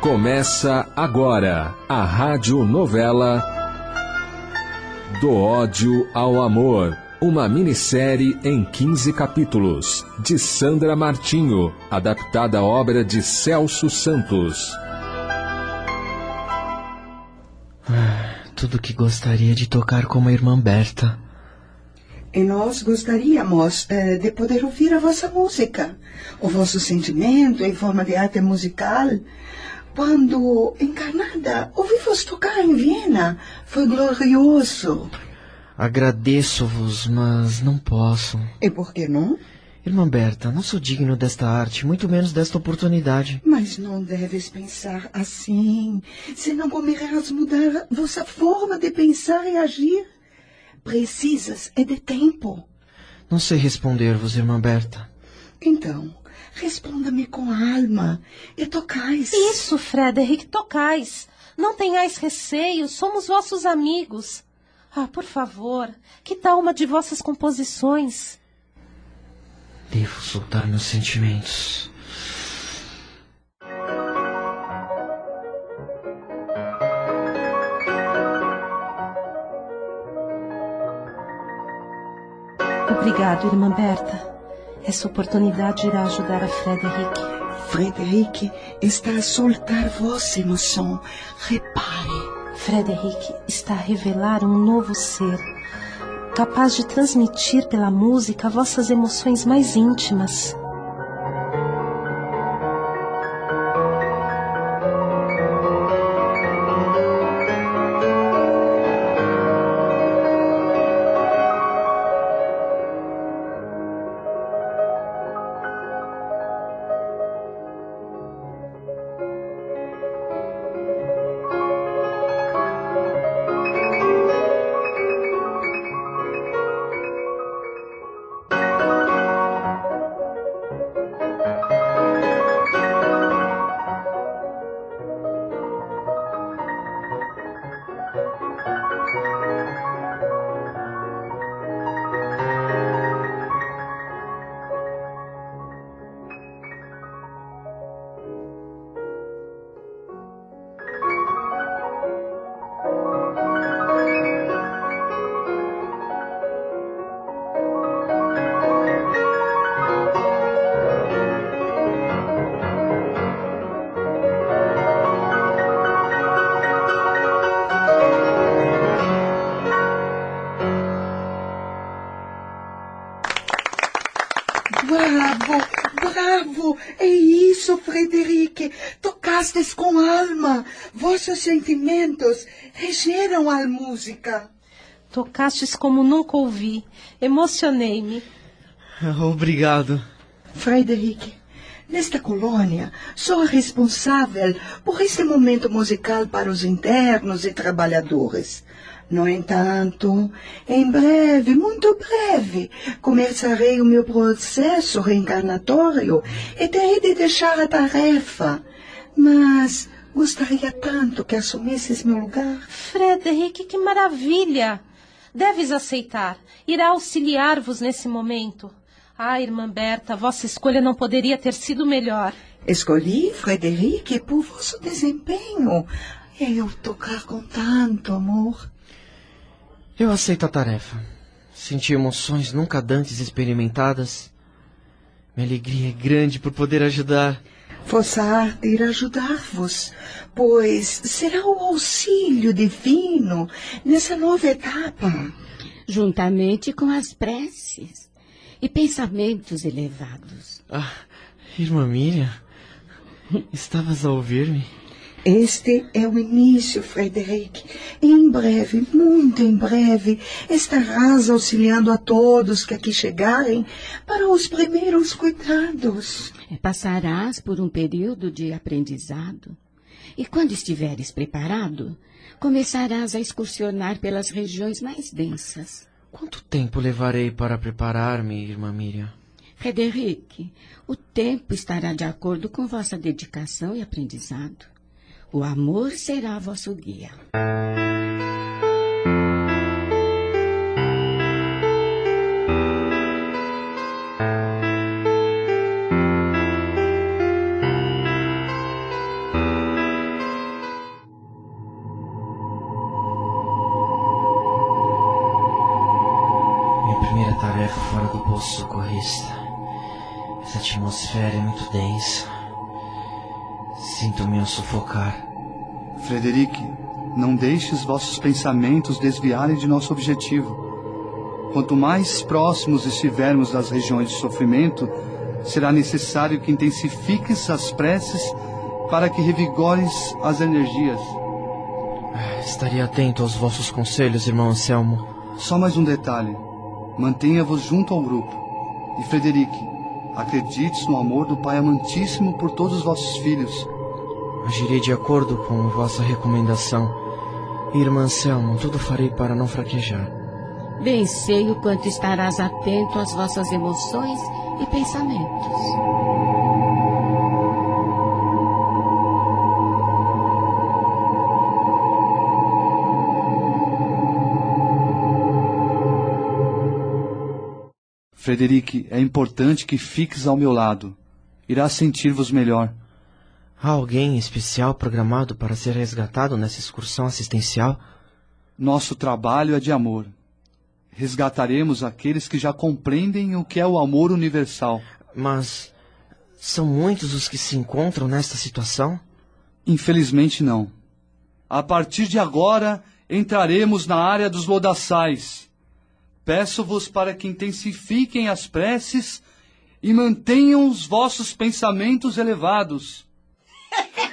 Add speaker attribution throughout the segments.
Speaker 1: Começa agora a rádio novela Do ódio ao amor. Uma minissérie em 15 capítulos, de Sandra Martinho, adaptada à obra de Celso Santos.
Speaker 2: Tudo que gostaria de tocar como a irmã Berta.
Speaker 3: E nós gostaríamos eh, de poder ouvir a vossa música, o vosso sentimento em forma de arte musical. Quando encarnada, ouvi-vos tocar em Viena. Foi glorioso.
Speaker 2: Agradeço-vos, mas não posso.
Speaker 3: E por que não?
Speaker 2: Irmã Berta, não sou digno desta arte, muito menos desta oportunidade.
Speaker 3: Mas não deves pensar assim, senão começarás a mudar vossa forma de pensar e agir. Precisas é de tempo.
Speaker 2: Não sei responder-vos, irmã Berta.
Speaker 3: Então, responda-me com alma e tocais.
Speaker 4: Isso, Frederick, tocais. Não tenhais receio, somos vossos amigos. Ah, por favor, que tal uma de vossas composições?
Speaker 2: Devo soltar meus sentimentos.
Speaker 4: Obrigado, irmã Berta. Essa oportunidade irá ajudar a Frederick.
Speaker 3: Frederic está a soltar vossa emoção. Repare.
Speaker 4: Frederick está a revelar um novo ser, capaz de transmitir pela música vossas emoções mais íntimas.
Speaker 3: Tocastes com alma. Vossos sentimentos regeram a música.
Speaker 4: Tocastes como nunca ouvi. Emocionei-me.
Speaker 2: Obrigado.
Speaker 3: Frederic, nesta colônia, sou a responsável por este momento musical para os internos e trabalhadores. No entanto, em breve, muito breve, começarei o meu processo reencarnatório e terei de deixar a tarefa. Mas gostaria tanto que assumisses meu lugar.
Speaker 4: Frederick, que maravilha! Deves aceitar. Irá auxiliar-vos nesse momento. Ah, irmã Berta, vossa escolha não poderia ter sido melhor.
Speaker 3: Escolhi, Frederic, por vosso desempenho. Eu tocar com tanto amor.
Speaker 2: Eu aceito a tarefa. Senti emoções nunca antes experimentadas. Minha alegria é grande por poder ajudar.
Speaker 3: Vossa arte irá ajudar-vos, pois será o auxílio divino nessa nova etapa.
Speaker 5: Juntamente com as preces e pensamentos elevados.
Speaker 2: Ah, irmã Miriam, estavas a ouvir-me?
Speaker 3: Este é o início, Frederic. Em breve, muito em breve, estarás auxiliando a todos que aqui chegarem para os primeiros cuidados.
Speaker 5: Passarás por um período de aprendizado. E quando estiveres preparado, começarás a excursionar pelas regiões mais densas.
Speaker 2: Quanto tempo levarei para preparar-me, irmã Miriam?
Speaker 5: Frederic, o tempo estará de acordo com vossa dedicação e aprendizado. O amor será vosso guia.
Speaker 2: Posto socorrista. Essa atmosfera é muito densa. Sinto-me a sufocar.
Speaker 6: Frederic, não deixe os vossos pensamentos desviarem de nosso objetivo. Quanto mais próximos estivermos das regiões de sofrimento, será necessário que intensifiques as preces para que revigores as energias.
Speaker 2: Estaria atento aos vossos conselhos, irmão Anselmo.
Speaker 6: Só mais um detalhe. Mantenha-vos junto ao grupo. E Frederic, acredites no amor do Pai amantíssimo por todos os vossos filhos.
Speaker 2: Agirei de acordo com vossa recomendação. Irmã Anselmo, tudo farei para não fraquejar.
Speaker 5: Bem sei o quanto estarás atento às vossas emoções e pensamentos.
Speaker 6: Frederic, é importante que fiques ao meu lado. Irá sentir-vos melhor.
Speaker 2: Há alguém especial programado para ser resgatado nessa excursão assistencial?
Speaker 6: Nosso trabalho é de amor. Resgataremos aqueles que já compreendem o que é o amor universal.
Speaker 2: Mas são muitos os que se encontram nesta situação?
Speaker 6: Infelizmente não. A partir de agora, entraremos na área dos lodaçais. Peço-vos para que intensifiquem as preces e mantenham os vossos pensamentos elevados.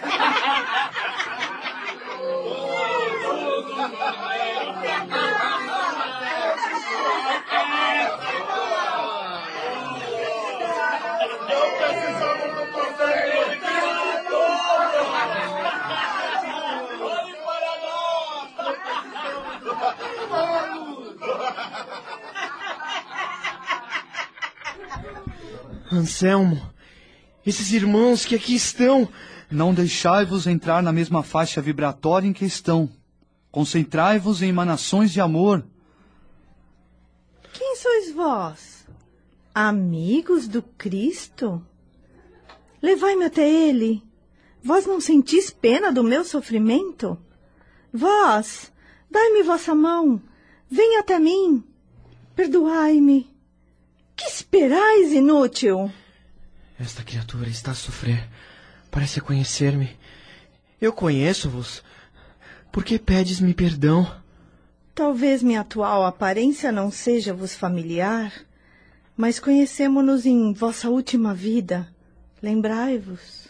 Speaker 2: Anselmo, esses irmãos que aqui estão.
Speaker 6: Não deixai-vos entrar na mesma faixa vibratória em que estão. Concentrai-vos em emanações de amor.
Speaker 7: Quem sois vós? Amigos do Cristo? Levai-me até ele. Vós não sentis pena do meu sofrimento? Vós, dai-me vossa mão. Venha até mim. Perdoai-me. Que esperais, inútil?
Speaker 2: Esta criatura está a sofrer. Parece conhecer-me. Eu conheço-vos. Por que pedes-me perdão?
Speaker 7: Talvez minha atual aparência não seja vos familiar, mas conhecemo-nos em vossa última vida. Lembrai-vos.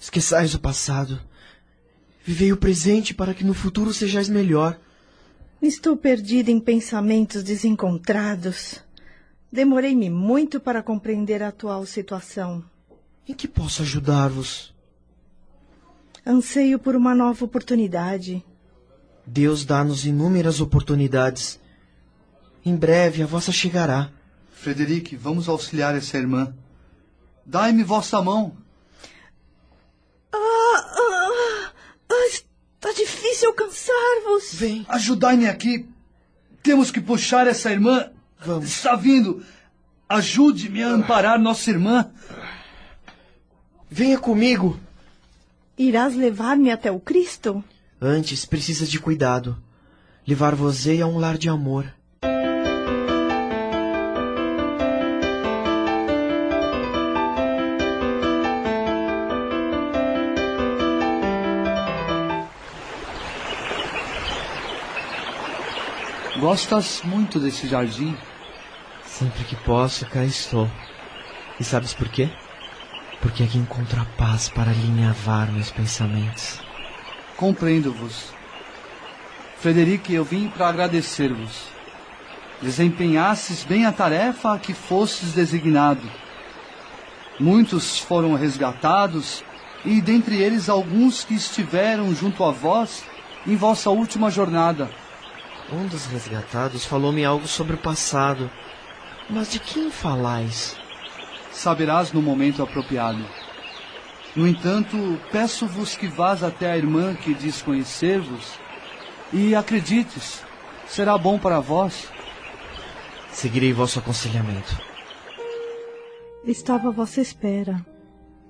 Speaker 2: Esqueçais o passado. Vivei o presente para que no futuro sejais melhor.
Speaker 7: Estou perdida em pensamentos desencontrados. Demorei-me muito para compreender a atual situação.
Speaker 2: Em que posso ajudar-vos?
Speaker 7: Anseio por uma nova oportunidade.
Speaker 2: Deus dá-nos inúmeras oportunidades. Em breve a vossa chegará.
Speaker 6: Frederic, vamos auxiliar essa irmã. Dai-me vossa mão.
Speaker 7: Ah, ah, ah, está difícil alcançar-vos.
Speaker 2: Vem.
Speaker 6: Ajudai-me aqui. Temos que puxar essa irmã.
Speaker 2: Vamos.
Speaker 6: Está vindo. Ajude-me a amparar nossa irmã.
Speaker 2: Venha comigo.
Speaker 7: Irás levar-me até o Cristo?
Speaker 2: Antes precisas de cuidado. Levar-vos-ei a um lar de amor.
Speaker 6: Gostas muito desse jardim?
Speaker 2: Sempre que posso, cá estou. E sabes por quê? Porque aqui encontro a paz para alinhavar meus pensamentos.
Speaker 6: Compreendo-vos. Frederic, eu vim para agradecer-vos. Desempenhastes bem a tarefa a que fostes designado. Muitos foram resgatados, e dentre eles alguns que estiveram junto a vós em vossa última jornada.
Speaker 2: Um dos resgatados falou-me algo sobre o passado. Mas de quem falais?
Speaker 6: Saberás no momento apropriado. No entanto, peço-vos que vás até a irmã que diz conhecer-vos e acredites, será bom para vós.
Speaker 2: Seguirei vosso aconselhamento.
Speaker 7: Estava à vossa espera.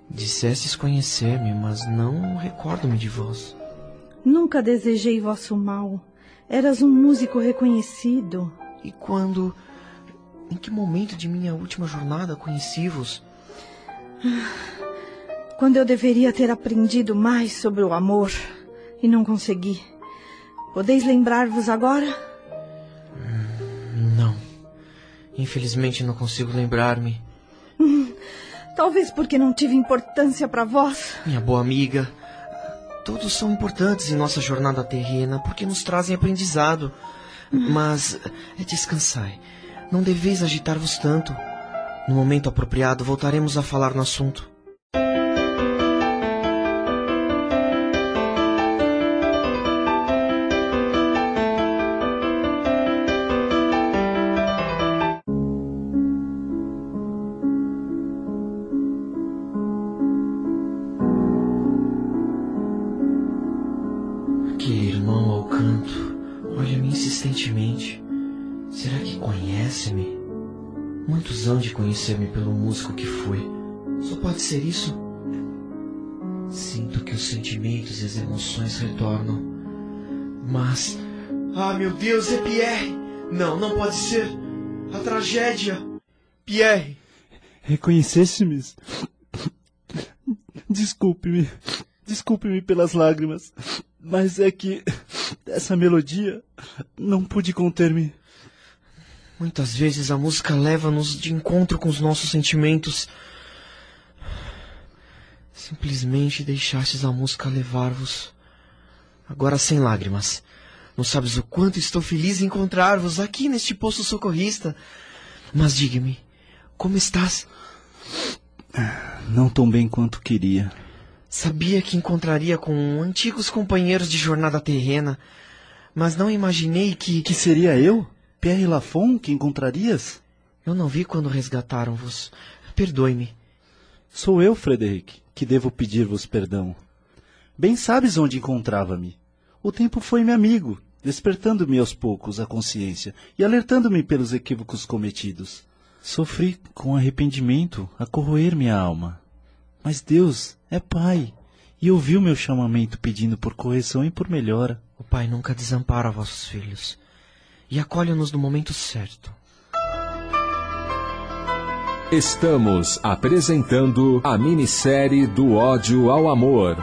Speaker 2: Dissestes conhecer-me, mas não recordo-me de vós.
Speaker 7: Nunca desejei vosso mal. Eras um músico reconhecido.
Speaker 2: E quando. Em que momento de minha última jornada conheci-vos?
Speaker 7: Quando eu deveria ter aprendido mais sobre o amor e não consegui. Podeis lembrar-vos agora?
Speaker 2: Não. Infelizmente não consigo lembrar-me.
Speaker 7: Talvez porque não tive importância para vós.
Speaker 2: Minha boa amiga, todos são importantes em nossa jornada terrena porque nos trazem aprendizado. Mas eh, descansai. Não deveis agitar-vos tanto. No momento apropriado voltaremos a falar no assunto. Hão de conhecer-me pelo músico que fui. Só pode ser isso? Sinto que os sentimentos e as emoções retornam. Mas. Ah, meu Deus, é Pierre! Não, não pode ser! A tragédia! Pierre!
Speaker 8: Reconheceste-me? Desculpe-me. Desculpe-me pelas lágrimas. Mas é que essa melodia não pude conter-me.
Speaker 2: Muitas vezes a música leva-nos de encontro com os nossos sentimentos. Simplesmente deixastes a música levar-vos. Agora sem lágrimas. Não sabes o quanto estou feliz em encontrar-vos aqui neste posto socorrista. Mas diga-me, como estás?
Speaker 8: Não tão bem quanto queria.
Speaker 2: Sabia que encontraria com antigos companheiros de jornada terrena, mas não imaginei que.
Speaker 8: Que seria eu? Pierre Lafon que encontrarias?
Speaker 2: Eu não vi quando resgataram-vos. Perdoe-me.
Speaker 8: Sou eu, Frederic, que devo pedir-vos perdão. Bem sabes onde encontrava-me. O tempo foi-me amigo, despertando-me aos poucos a consciência e alertando-me pelos equívocos cometidos. Sofri com arrependimento a corroer minha alma. Mas Deus é Pai e ouviu meu chamamento pedindo por correção e por melhora.
Speaker 2: O Pai nunca desampara vossos filhos e acolhe-nos no momento certo.
Speaker 1: Estamos apresentando a minissérie do ódio ao amor.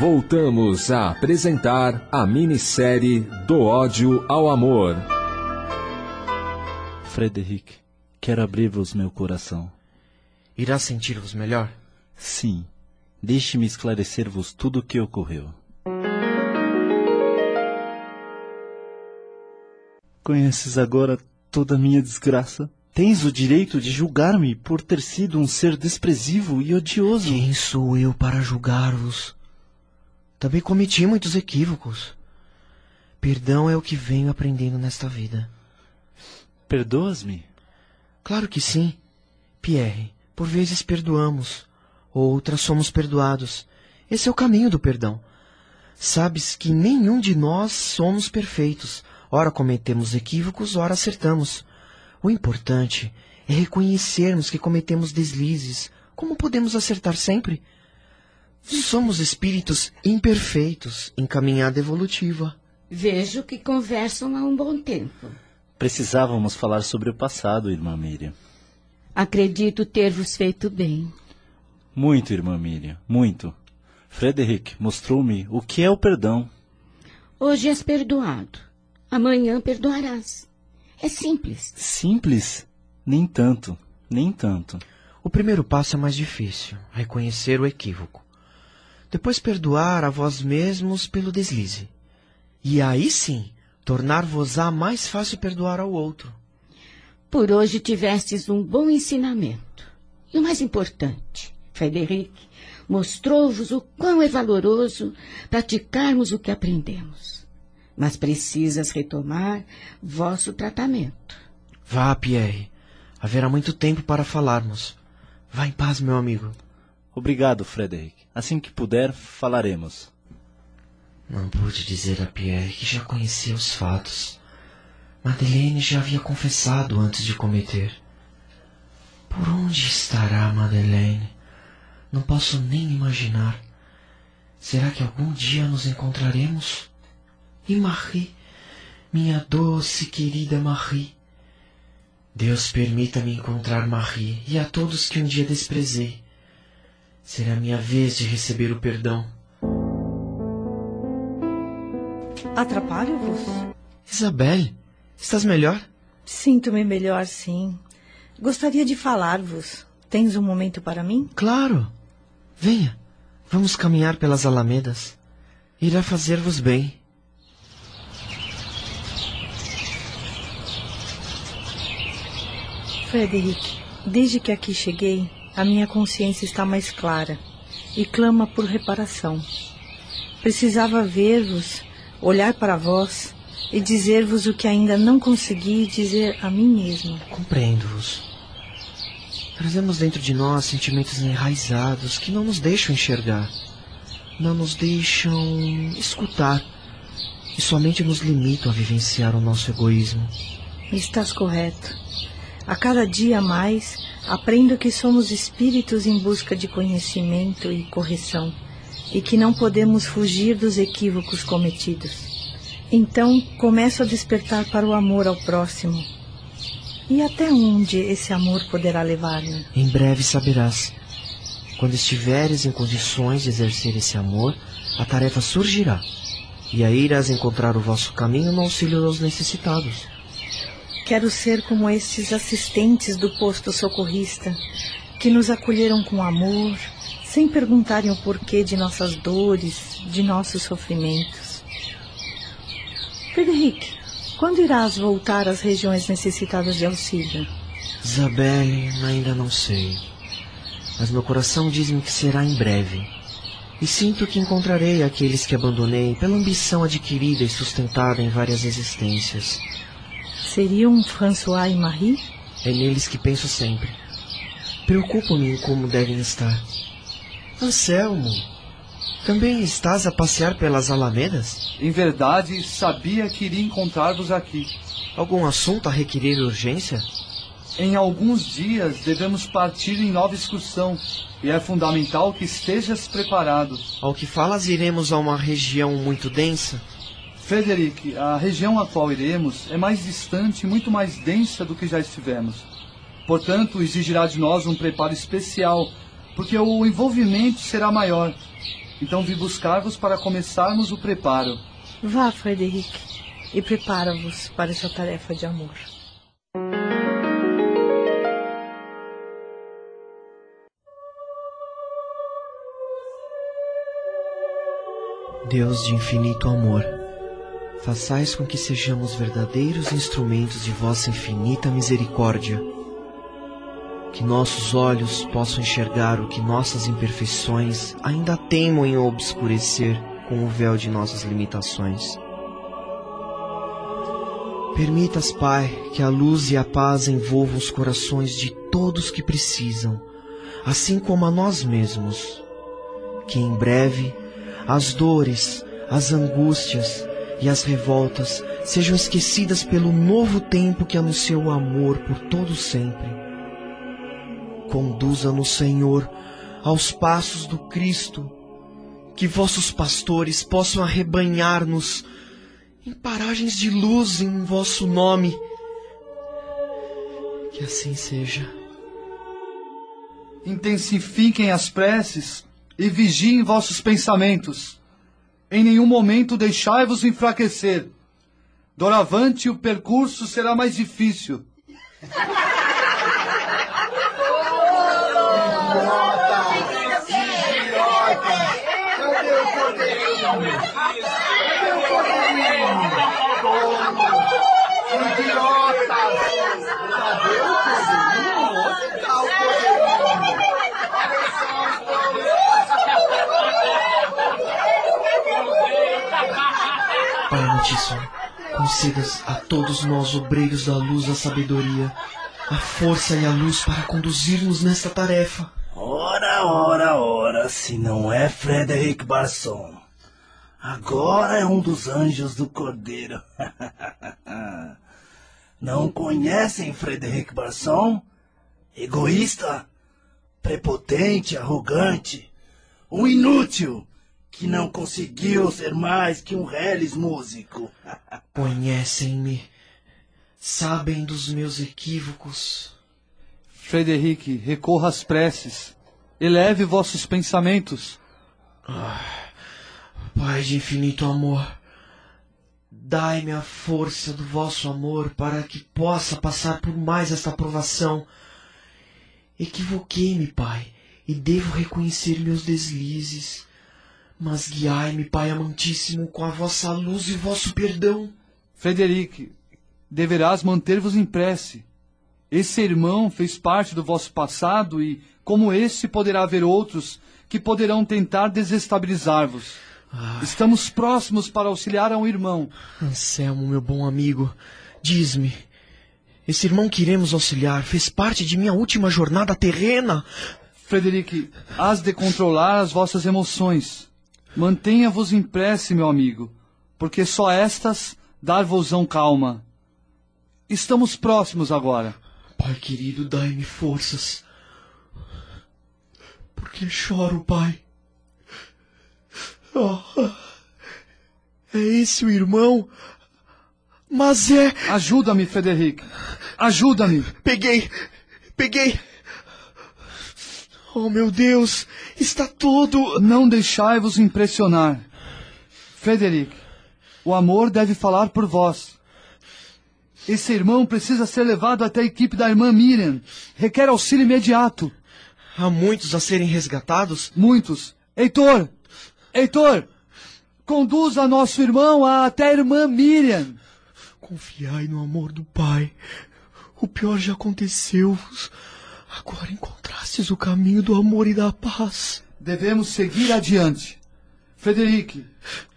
Speaker 1: Voltamos a apresentar a minissérie do ódio ao amor.
Speaker 8: Frederic, quero abrir-vos meu coração.
Speaker 2: Irá sentir-vos melhor?
Speaker 8: Sim. Deixe-me esclarecer-vos tudo o que ocorreu. Conheces agora toda a minha desgraça? Tens o direito de julgar-me por ter sido um ser desprezível e odioso.
Speaker 2: Quem sou eu para julgar-vos? Também cometi muitos equívocos. Perdão é o que venho aprendendo nesta vida.
Speaker 8: Perdoas-me?
Speaker 2: Claro que sim. Pierre, por vezes perdoamos, outras somos perdoados. Esse é o caminho do perdão. Sabes que nenhum de nós somos perfeitos. Ora cometemos equívocos, ora acertamos. O importante é reconhecermos que cometemos deslizes. Como podemos acertar sempre? Somos espíritos imperfeitos em caminhada evolutiva.
Speaker 5: Vejo que conversam há um bom tempo.
Speaker 8: Precisávamos falar sobre o passado, irmã Miriam.
Speaker 5: Acredito ter-vos feito bem.
Speaker 8: Muito, irmã Miriam, muito. Frederic mostrou-me o que é o perdão.
Speaker 5: Hoje és perdoado. Amanhã perdoarás. É simples.
Speaker 8: Simples? Nem tanto, nem tanto.
Speaker 2: O primeiro passo é mais difícil, reconhecer o equívoco. Depois perdoar a vós mesmos pelo deslize. E aí sim, tornar-vos-á mais fácil perdoar ao outro.
Speaker 5: Por hoje tivestes um bom ensinamento. E o mais importante, Frederic, mostrou-vos o quão é valoroso praticarmos o que aprendemos. Mas precisas retomar vosso tratamento.
Speaker 2: Vá, Pierre. Haverá muito tempo para falarmos. Vá em paz, meu amigo.
Speaker 8: Obrigado, Frederic. Assim que puder, falaremos.
Speaker 2: Não pude dizer a Pierre que já conhecia os fatos. Madeleine já havia confessado antes de cometer. Por onde estará Madeleine? Não posso nem imaginar. Será que algum dia nos encontraremos? E Marie? Minha doce querida Marie. Deus permita-me encontrar Marie e a todos que um dia desprezei. Será minha vez de receber o perdão.
Speaker 7: Atrapalho-vos?
Speaker 2: Isabelle, estás melhor?
Speaker 7: Sinto-me melhor, sim. Gostaria de falar-vos. Tens um momento para mim?
Speaker 2: Claro. Venha, vamos caminhar pelas alamedas. Irá fazer-vos bem.
Speaker 7: Frederic, desde que aqui cheguei, a minha consciência está mais clara e clama por reparação. Precisava ver-vos, olhar para vós e dizer-vos o que ainda não consegui dizer a mim mesma.
Speaker 2: Compreendo-vos. Trazemos dentro de nós sentimentos enraizados que não nos deixam enxergar, não nos deixam escutar e somente nos limitam a vivenciar o nosso egoísmo.
Speaker 7: Estás correto. A cada dia mais aprendo que somos espíritos em busca de conhecimento e correção e que não podemos fugir dos equívocos cometidos. Então começo a despertar para o amor ao próximo. E até onde esse amor poderá levar-me?
Speaker 2: Em breve saberás. Quando estiveres em condições de exercer esse amor, a tarefa surgirá. E aí irás encontrar o vosso caminho no auxílio dos necessitados.
Speaker 7: Quero ser como estes assistentes do posto socorrista, que nos acolheram com amor, sem perguntarem o porquê de nossas dores, de nossos sofrimentos. Frederic, quando irás voltar às regiões necessitadas de auxílio?
Speaker 2: Isabelle, ainda não sei. Mas meu coração diz-me que será em breve. E sinto que encontrarei aqueles que abandonei pela ambição adquirida e sustentada em várias existências.
Speaker 7: Seriam François e Marie?
Speaker 2: É neles que penso sempre. Preocupo-me em como devem estar. Anselmo, também estás a passear pelas alamedas?
Speaker 6: Em verdade, sabia que iria encontrar-vos aqui.
Speaker 2: Algum assunto a requerer urgência?
Speaker 6: Em alguns dias devemos partir em nova excursão e é fundamental que estejas preparado.
Speaker 2: Ao que falas, iremos a uma região muito densa?
Speaker 6: Frederic, a região a qual iremos é mais distante e muito mais densa do que já estivemos. Portanto, exigirá de nós um preparo especial, porque o envolvimento será maior. Então vim buscar-vos para começarmos o preparo.
Speaker 7: Vá, Frederic, e prepara-vos para essa tarefa de amor.
Speaker 2: Deus de infinito amor, façais com que sejamos verdadeiros instrumentos de vossa infinita misericórdia. Que nossos olhos possam enxergar o que nossas imperfeições ainda teimam em obscurecer com o véu de nossas limitações. Permitas, Pai, que a luz e a paz envolvam os corações de todos que precisam, assim como a nós mesmos. Que em breve as dores, as angústias e as revoltas sejam esquecidas pelo novo tempo que anuncia o amor por todo sempre. Conduza-nos, Senhor, aos passos do Cristo, que vossos pastores possam arrebanhar-nos em paragens de luz em vosso nome. Que assim seja.
Speaker 6: Intensifiquem as preces e vigiem vossos pensamentos. Em nenhum momento deixai-vos enfraquecer. Doravante o percurso será mais difícil.
Speaker 2: Pai Altíssimo, concedas a todos nós, obreiros da luz, a sabedoria, a força e a luz para conduzirmos nesta tarefa.
Speaker 9: Ora, ora, ora, se não é Frederic Barson. Agora é um dos anjos do Cordeiro. Não conhecem Frederic Barson? Egoísta, prepotente, arrogante, um inútil que não conseguiu ser mais que um reles músico.
Speaker 2: Conhecem-me, sabem dos meus equívocos.
Speaker 6: Frederic, recorra às preces. Eleve vossos pensamentos.
Speaker 2: Pai de infinito amor, dai-me a força do vosso amor para que possa passar por mais esta provação. Equivoquei-me, Pai, e devo reconhecer meus deslizes. Mas guiai-me, Pai amantíssimo, com a vossa luz e o vosso perdão.
Speaker 6: Frederic, deverás manter-vos em prece. Esse irmão fez parte do vosso passado e, como esse, poderá haver outros que poderão tentar desestabilizar-vos. Estamos próximos para auxiliar a um irmão.
Speaker 2: Anselmo, meu bom amigo, diz-me, esse irmão que iremos auxiliar fez parte de minha última jornada terrena?
Speaker 6: Frederic, hás de controlar as vossas emoções. Mantenha-vos em prece, meu amigo, porque só estas dar-vos-ão calma. Estamos próximos agora.
Speaker 2: Pai querido, dai-me forças. Por que choro, pai? Oh, é esse o irmão? Mas é.
Speaker 6: Ajuda-me, Frederic. Ajuda-me.
Speaker 2: Peguei! Peguei! Oh, meu Deus! Está todo.
Speaker 6: Não deixai-vos impressionar. Frederic, o amor deve falar por vós. Esse irmão precisa ser levado até a equipe da irmã Miriam. Requer auxílio imediato.
Speaker 2: Há muitos a serem resgatados?
Speaker 6: Muitos. Heitor! Heitor! Conduza nosso irmão até a irmã Miriam.
Speaker 2: Confiai no amor do Pai. O pior já aconteceu. Agora encontrastes o caminho do amor e da paz.
Speaker 6: Devemos seguir adiante. Frederic,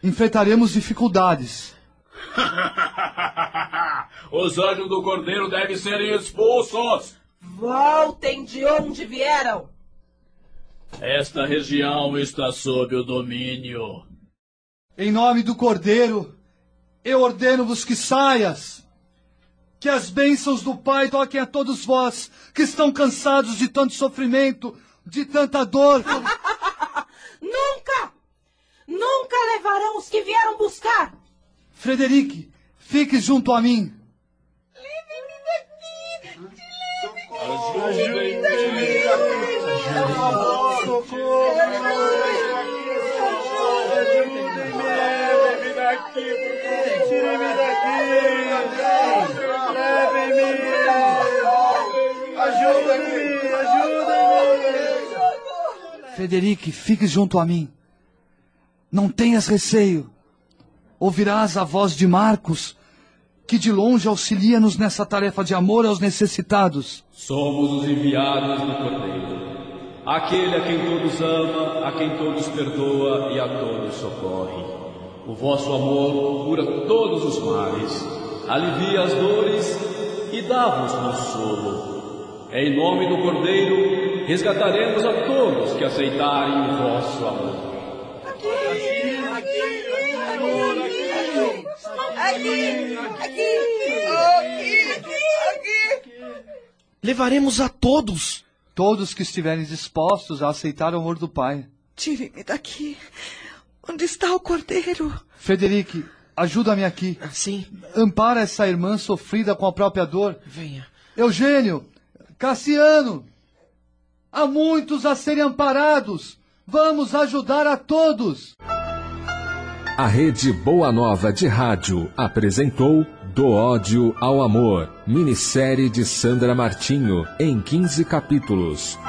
Speaker 6: enfrentaremos dificuldades.
Speaker 10: Os anjos do cordeiro devem ser expulsos.
Speaker 11: Voltem de onde vieram.
Speaker 10: Esta região está sob o domínio.
Speaker 6: Em nome do cordeiro, eu ordeno-vos que saias. Que as bênçãos do Pai toquem a todos vós que estão cansados de tanto sofrimento, de tanta dor.
Speaker 11: Nunca! Nunca levarão os que vieram buscar!
Speaker 6: Frederic, fique junto a mim.
Speaker 10: Ajudem-me daqui. Leve-me daqui,
Speaker 9: Tire-me daqui! Levem-me! Ajuda-me! Ajuda-me!
Speaker 6: Frederic, fique junto a mim. Não tenhas receio. Ouvirás a voz de Marcos, que de longe auxilia-nos nessa tarefa de amor aos necessitados.
Speaker 10: Somos os enviados do Cordeiro. Aquele a quem todos ama, a quem todos perdoa e a todos socorre. O vosso amor cura todos os males, alivia as dores e dá-vos consolo. Em nome do Cordeiro, resgataremos a todos que aceitarem o vosso amor.
Speaker 2: Levaremos a todos.
Speaker 6: Todos que estiverem dispostos a aceitar o amor do Pai.
Speaker 3: Tire-me daqui. Onde está o cordeiro?
Speaker 6: Frederic, ajuda-me aqui.
Speaker 2: Sim,
Speaker 6: Ampara essa irmã sofrida com a própria dor.
Speaker 2: venha.
Speaker 6: Eugênio, Cassiano, há muitos a serem amparados. Vamos ajudar a todos.
Speaker 1: A Rede Boa Nova de Rádio apresentou Do Ódio ao Amor, minissérie de Sandra Martinho, em 15 capítulos.